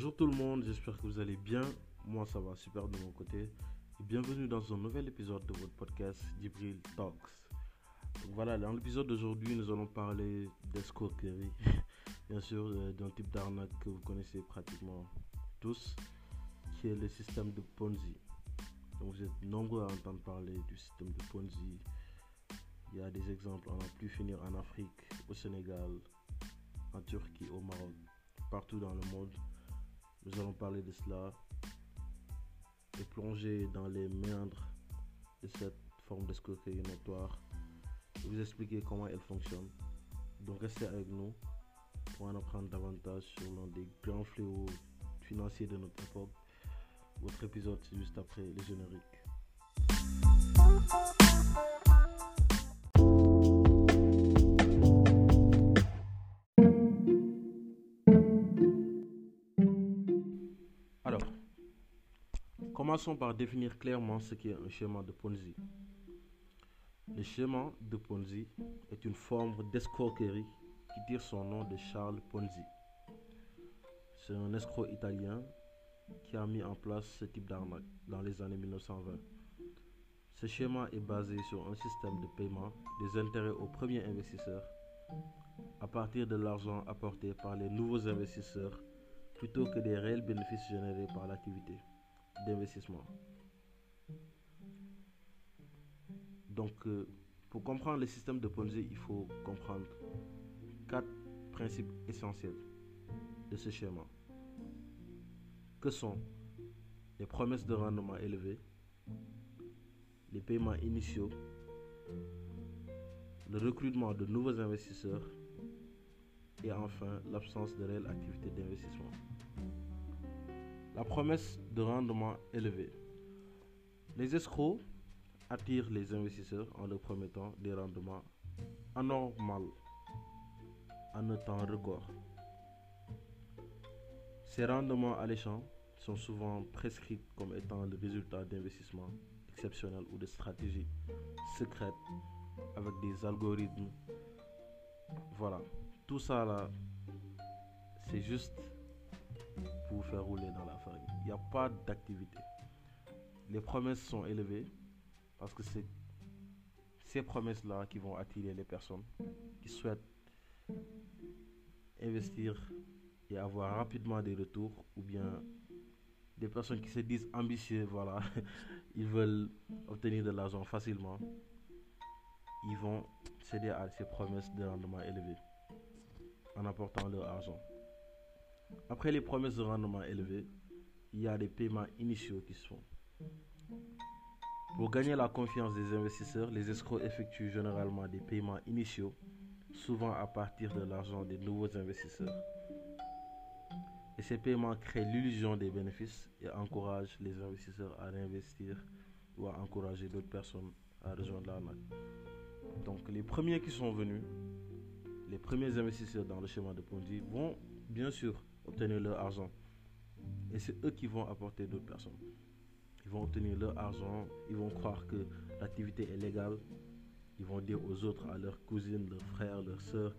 Bonjour tout le monde, j'espère que vous allez bien. Moi ça va super de mon côté. Et bienvenue dans un nouvel épisode de votre podcast Dibril Talks. Donc voilà, dans l'épisode d'aujourd'hui, nous allons parler d'escroquerie. Bien sûr, euh, d'un type d'arnaque que vous connaissez pratiquement tous, qui est le système de Ponzi. Donc vous êtes nombreux à entendre parler du système de Ponzi. Il y a des exemples, on a pu finir en Afrique, au Sénégal, en Turquie, au Maroc, partout dans le monde. Nous allons parler de cela et plonger dans les méandres de cette forme d'escroquerie notoire et vous expliquer comment elle fonctionne. Donc restez avec nous pour en apprendre davantage sur l'un des grands fléaux financiers de notre époque. Votre épisode, c'est juste après les génériques. Commençons par définir clairement ce qu'est un schéma de Ponzi. Le schéma de Ponzi est une forme d'escroquerie qui tire son nom de Charles Ponzi. C'est un escroc italien qui a mis en place ce type d'arnaque dans les années 1920. Ce schéma est basé sur un système de paiement des intérêts aux premiers investisseurs à partir de l'argent apporté par les nouveaux investisseurs plutôt que des réels bénéfices générés par l'activité d'investissement. Donc, euh, pour comprendre le système de Ponzi, il faut comprendre quatre principes essentiels de ce schéma. Que sont les promesses de rendement élevés, les paiements initiaux, le recrutement de nouveaux investisseurs et enfin l'absence de réelle activité d'investissement. La promesse de rendement élevé. Les escrocs attirent les investisseurs en leur promettant des rendements anormaux en un temps record. Ces rendements alléchants sont souvent prescrits comme étant le résultat d'investissements exceptionnels ou de stratégies secrètes avec des algorithmes. Voilà, tout ça là, c'est juste pour faire rouler dans la farine. Il n'y a pas d'activité. Les promesses sont élevées parce que c'est ces promesses-là qui vont attirer les personnes qui souhaitent investir et avoir rapidement des retours ou bien des personnes qui se disent ambitieux, voilà, ils veulent obtenir de l'argent facilement, ils vont céder à ces promesses de rendement élevé en apportant leur argent. Après les promesses de rendement élevé, il y a des paiements initiaux qui se font. Pour gagner la confiance des investisseurs, les escrocs effectuent généralement des paiements initiaux, souvent à partir de l'argent des nouveaux investisseurs. Et ces paiements créent l'illusion des bénéfices et encouragent les investisseurs à réinvestir ou à encourager d'autres personnes à rejoindre l'arnaque. Donc les premiers qui sont venus, les premiers investisseurs dans le schéma de Ponzi vont bien sûr obtenir leur argent. Et c'est eux qui vont apporter d'autres personnes. Ils vont obtenir leur argent, ils vont croire que l'activité est légale. Ils vont dire aux autres, à leurs cousines, leurs frères, leurs soeurs,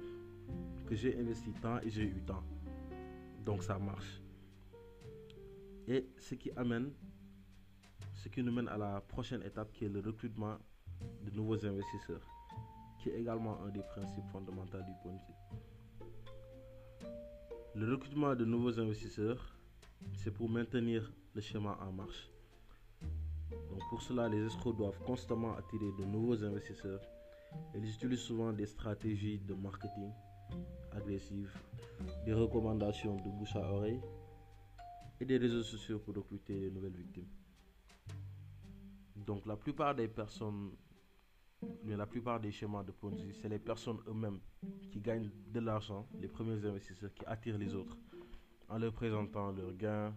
que j'ai investi tant et j'ai eu tant. Donc ça marche. Et ce qui amène, ce qui nous mène à la prochaine étape qui est le recrutement de nouveaux investisseurs, qui est également un des principes fondamentaux du Ponzi. Le recrutement de nouveaux investisseurs, c'est pour maintenir le schéma en marche. Donc pour cela, les escrocs doivent constamment attirer de nouveaux investisseurs. Ils utilisent souvent des stratégies de marketing agressives, des recommandations de bouche à oreille et des réseaux sociaux pour recruter de nouvelles victimes. Donc la plupart des personnes, la plupart des schémas de Ponzi, c'est les personnes eux-mêmes qui gagnent de l'argent, les premiers investisseurs qui attirent les autres en leur présentant leurs gains,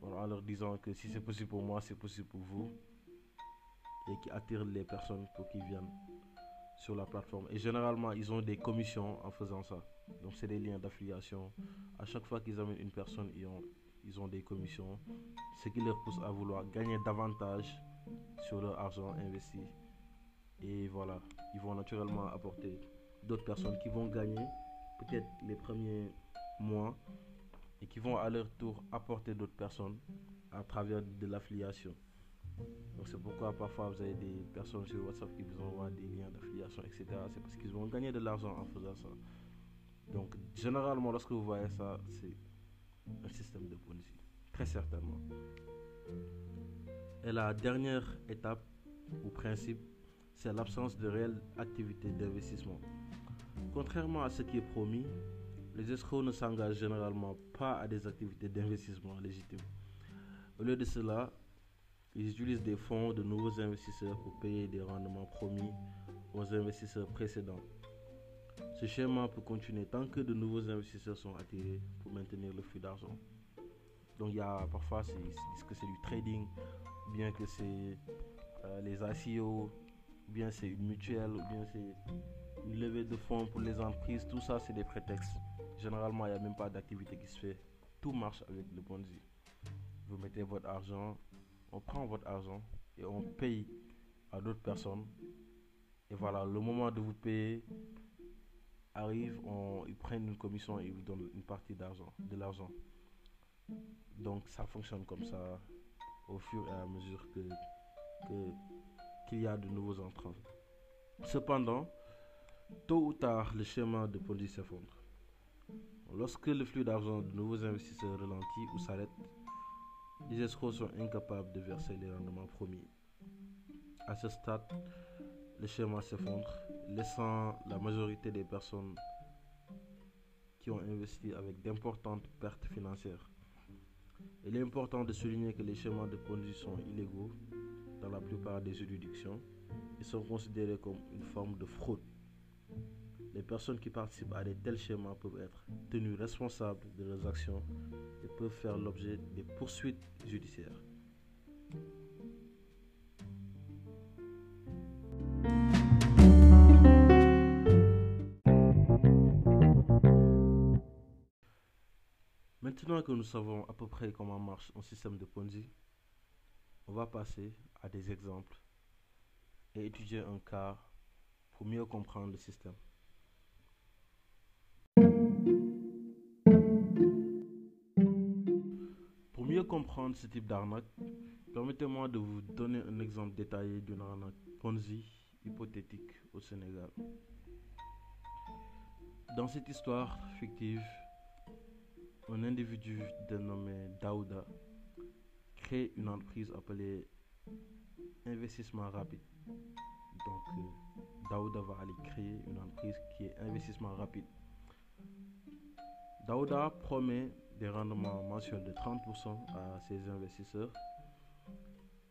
en leur disant que si c'est possible pour moi, c'est possible pour vous, et qui attirent les personnes pour qu'ils viennent sur la plateforme. Et généralement, ils ont des commissions en faisant ça. Donc, c'est des liens d'affiliation. À chaque fois qu'ils amènent une personne, ils ont, ils ont des commissions, ce qui leur pousse à vouloir gagner davantage sur leur argent investi. Et voilà, ils vont naturellement apporter d'autres personnes qui vont gagner peut-être les premiers mois et qui vont à leur tour apporter d'autres personnes à travers de l'affiliation. Donc c'est pourquoi parfois vous avez des personnes sur WhatsApp qui vous envoient des liens d'affiliation, etc. C'est parce qu'ils vont gagner de l'argent en faisant ça. Donc généralement lorsque vous voyez ça, c'est un système de Ponzi. Très certainement. Et la dernière étape ou principe, c'est l'absence de réelle activité d'investissement. Contrairement à ce qui est promis, les escrocs ne s'engagent généralement pas à des activités d'investissement légitimes. Au lieu de cela, ils utilisent des fonds de nouveaux investisseurs pour payer des rendements promis aux investisseurs précédents. Ce schéma peut continuer tant que de nouveaux investisseurs sont attirés pour maintenir le flux d'argent. Donc il y a parfois ils disent que c'est du trading, bien que c'est euh, les ICO, bien c'est une mutuelle, ou bien c'est une levée de fonds pour les entreprises. Tout ça c'est des prétextes. Généralement il n'y a même pas d'activité qui se fait. Tout marche avec le Ponzi. Vous mettez votre argent, on prend votre argent et on paye à d'autres personnes. Et voilà, le moment de vous payer arrive, on, ils prennent une commission et ils vous donnent une partie d'argent, de l'argent. Donc ça fonctionne comme ça au fur et à mesure que, qu'il y a de nouveaux entrants. Cependant, tôt ou tard, le schéma de Ponzi s'effondre. Lorsque le flux d'argent de nouveaux investisseurs ralentit ou s'arrête, les escrocs sont incapables de verser les rendements promis. À ce stade, le schéma s'effondre, laissant la majorité des personnes qui ont investi avec d'importantes pertes financières. Il est important de souligner que les schémas de Ponzi sont illégaux la plupart des juridictions et sont considérés comme une forme de fraude. Les personnes qui participent à de tels schémas peuvent être tenues responsables de leurs actions et peuvent faire l'objet des poursuites judiciaires. Maintenant que nous savons à peu près comment marche un système de Ponzi, on va passer à des exemples et étudier un cas pour mieux comprendre le système. Pour mieux comprendre ce type d'arnaque, permettez-moi de vous donner un exemple détaillé d'une arnaque Ponzi hypothétique au Sénégal. Dans cette histoire fictive, un individu dénommé Daouda crée une entreprise appelée Investissement Rapide. Donc, euh, Daouda va aller créer une entreprise qui est Investissement Rapide. Daouda promet des rendements mensuels de 30% à ses investisseurs,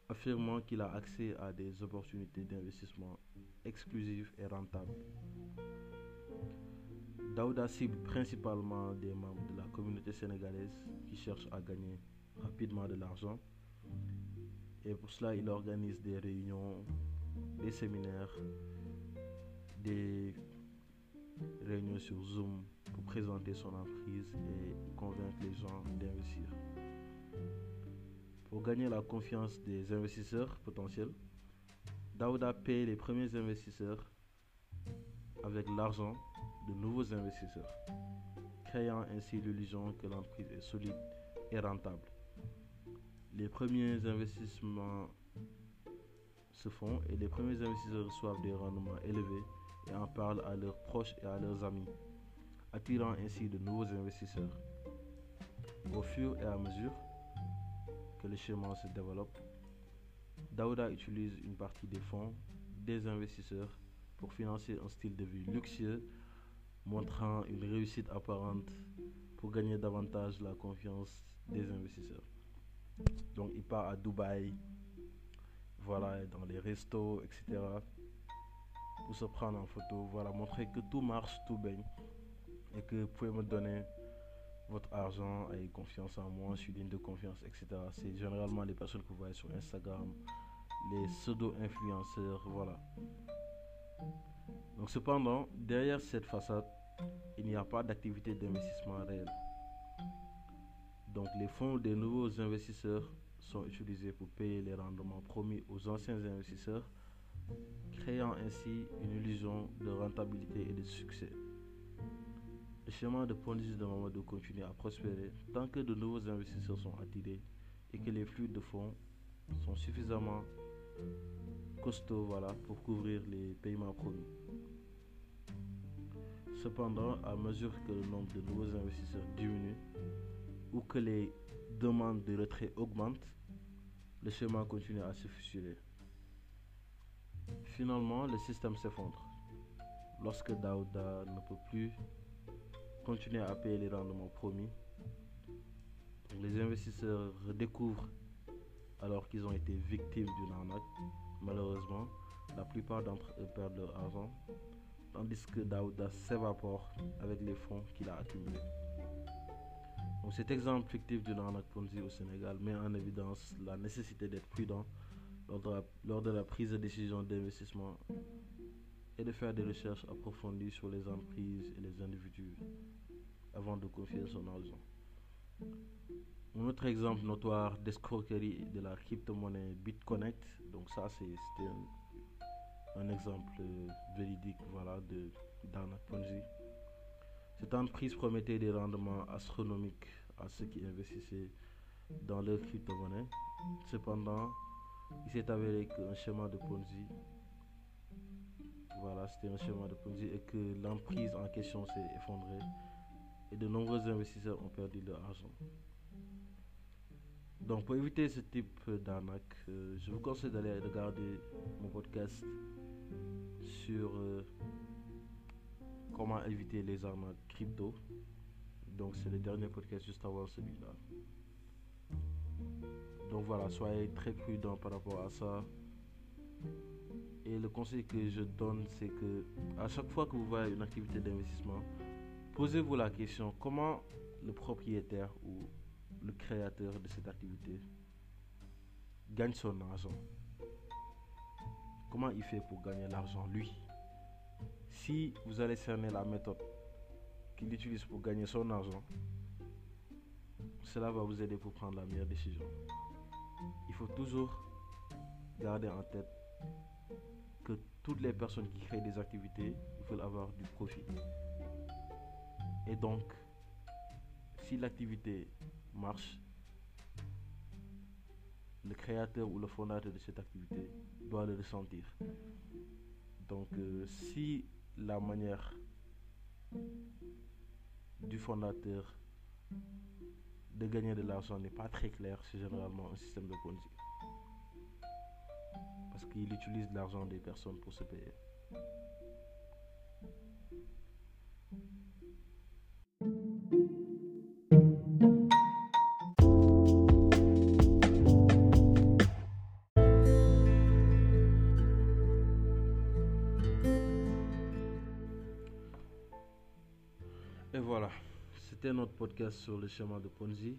affirmant qu'il a accès à des opportunités d'investissement exclusives et rentables. Daouda cible principalement des membres de la communauté sénégalaise qui cherchent à gagner rapidement de l'argent. Et pour cela, il organise des réunions, des séminaires, des réunions sur Zoom pour présenter son entreprise et convaincre les gens d'investir. Pour gagner la confiance des investisseurs potentiels, Daouda paye les premiers investisseurs avec l'argent de nouveaux investisseurs, créant ainsi l'illusion que l'entreprise est solide et rentable. Les premiers investissements se font et les premiers investisseurs reçoivent des rendements élevés et en parlent à leurs proches et à leurs amis, attirant ainsi de nouveaux investisseurs. Au fur et à mesure que le schéma se développe, Daouda utilise une partie des fonds des investisseurs pour financer un style de vie luxueux montrant une réussite apparente pour gagner davantage la confiance des investisseurs. Donc il part à Dubaï, voilà, dans les restos, etc. Pour se prendre en photo, voilà, montrer que tout marche, tout baigne. Et que vous pouvez me donner votre argent et confiance en moi, je suis digne de confiance, etc. C'est généralement les personnes que vous voyez sur Instagram, les pseudo-influenceurs, voilà. Donc cependant, derrière cette façade, il n'y a pas d'activité d'investissement réelle. Donc les fonds des nouveaux investisseurs sont utilisés pour payer les rendements promis aux anciens investisseurs, créant ainsi une illusion de rentabilité et de succès. Le schéma de Ponzi de Mamadou continue à prospérer tant que de nouveaux investisseurs sont attirés et que les flux de fonds sont suffisamment costauds pour couvrir les paiements promis. Cependant, à mesure que le nombre de nouveaux investisseurs diminue ou que les demandes de retrait augmentent, le schéma continue à se fissurer. Finalement, le système s'effondre. Lorsque Daouda ne peut plus continuer à payer les rendements promis, les investisseurs redécouvrent alors qu'ils ont été victimes d'une arnaque. Malheureusement, la plupart d'entre eux perdent leur argent, tandis que Daouda s'évapore avec les fonds qu'il a accumulés. Cet exemple fictif d'une arnaque Ponzi au Sénégal met en évidence la nécessité d'être prudent lors de, la, de prise de décision d'investissement et de faire des recherches approfondies sur les entreprises et les individus avant de confier son argent. Un autre exemple notoire d'escroquerie de la crypto-monnaie BitConnect, donc ça c'était un, exemple véridique voilà, de d'arnaque Ponzi. Cette entreprise promettait des rendements astronomiques à ceux qui investissaient dans leur crypto-monnaie. Cependant, il s'est avéré qu'un schéma de Ponzi, voilà, c'était un schéma de Ponzi et que l'emprise en question s'est effondrée et de nombreux investisseurs ont perdu leur argent. Donc pour éviter ce type d'arnaque, euh, je vous conseille d'aller regarder mon podcast sur euh, comment éviter les arnaques crypto. Donc c'est le dernier podcast juste avant celui-là. Donc voilà, soyez très prudents par rapport à ça. Et le conseil que je donne, c'est que à chaque fois que vous voyez une activité d'investissement, posez-vous la question comment le propriétaire ou le créateur de cette activité gagne son argent? Comment il fait pour gagner l'argent lui? Si vous allez cerner la méthode qu'il utilise pour gagner son argent, cela va vous aider pour prendre la meilleure décision. Il faut toujours garder en tête que toutes les personnes qui créent des activités veulent avoir du profit. Et donc, si l'activité marche, le créateur ou le fondateur de cette activité doit le ressentir. Donc, euh, si la manière du fondateur de gagner de l'argent n'est pas très claire, c'est généralement un système de Ponzi. Parce qu'il utilise l'argent des personnes pour se payer. Voilà, c'était notre podcast sur le schéma de Ponzi.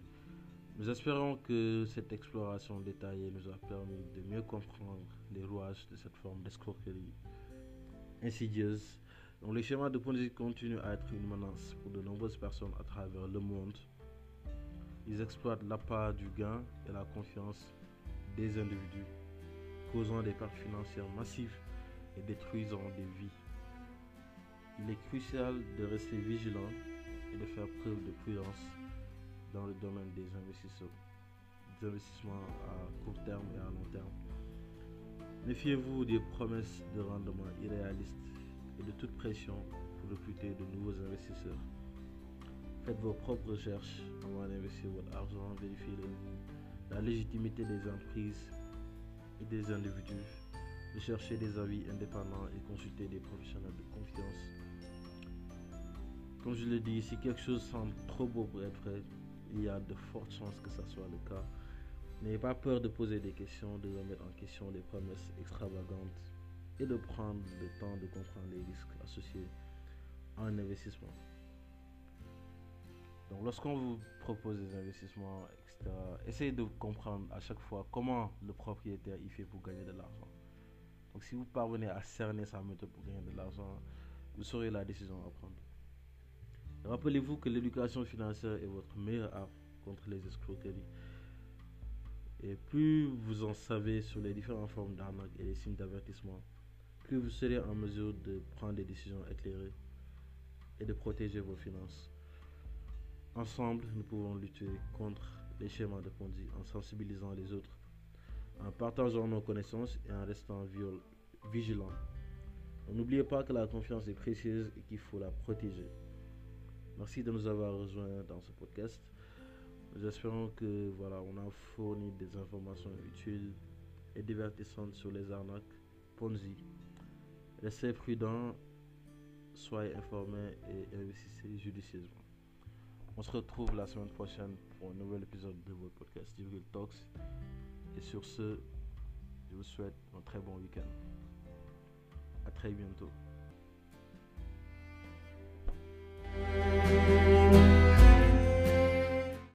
Nous espérons que cette exploration détaillée nous a permis de mieux comprendre les rouages de cette forme d'escroquerie insidieuse. Donc, le schéma de Ponzi continue à être une menace pour de nombreuses personnes à travers le monde. Ils exploitent l'appât du gain et la confiance des individus, causant des pertes financières massives et détruisant des vies. Il est crucial de rester vigilant de faire preuve de prudence dans le domaine des investissements, des investissements à court terme et à long terme. Méfiez-vous des promesses de rendement irréalistes et de toute pression pour recruter de nouveaux investisseurs. Faites vos propres recherches avant d'investir votre argent, vérifiez la légitimité des entreprises et des individus, recherchez des avis indépendants et consultez des professionnels de confiance. Comme je l'ai dit, si quelque chose semble trop beau pour être vrai, il y a de fortes chances que ça soit le cas. N'ayez pas peur de poser des questions, de remettre en question les promesses extravagantes et de prendre le temps de comprendre les risques associés à un investissement. Donc lorsqu'on vous propose des investissements, etc., essayez de comprendre à chaque fois comment le propriétaire y fait pour gagner de l'argent. Donc si vous parvenez à cerner sa méthode pour gagner de l'argent, vous saurez la décision à prendre. Rappelez-vous que l'éducation financière est votre meilleure arme contre les escroqueries. Et plus vous en savez sur les différentes formes d'arnaque et les signes d'avertissement, plus vous serez en mesure de prendre des décisions éclairées et de protéger vos finances. Ensemble, nous pouvons lutter contre les schémas de Ponzi en sensibilisant les autres, en partageant nos connaissances et en restant vigilants. N'oubliez pas que la confiance est précieuse et qu'il faut la protéger. Merci de nous avoir rejoints dans ce podcast. Nous espérons que voilà, on a fourni des informations utiles et divertissantes sur les arnaques Ponzi. Restez prudents, soyez informés et investissez judicieusement. On se retrouve la semaine prochaine pour un nouvel épisode de votre podcast Divulgue Talks. Et sur ce, je vous souhaite un très bon week-end. À très bientôt. thank you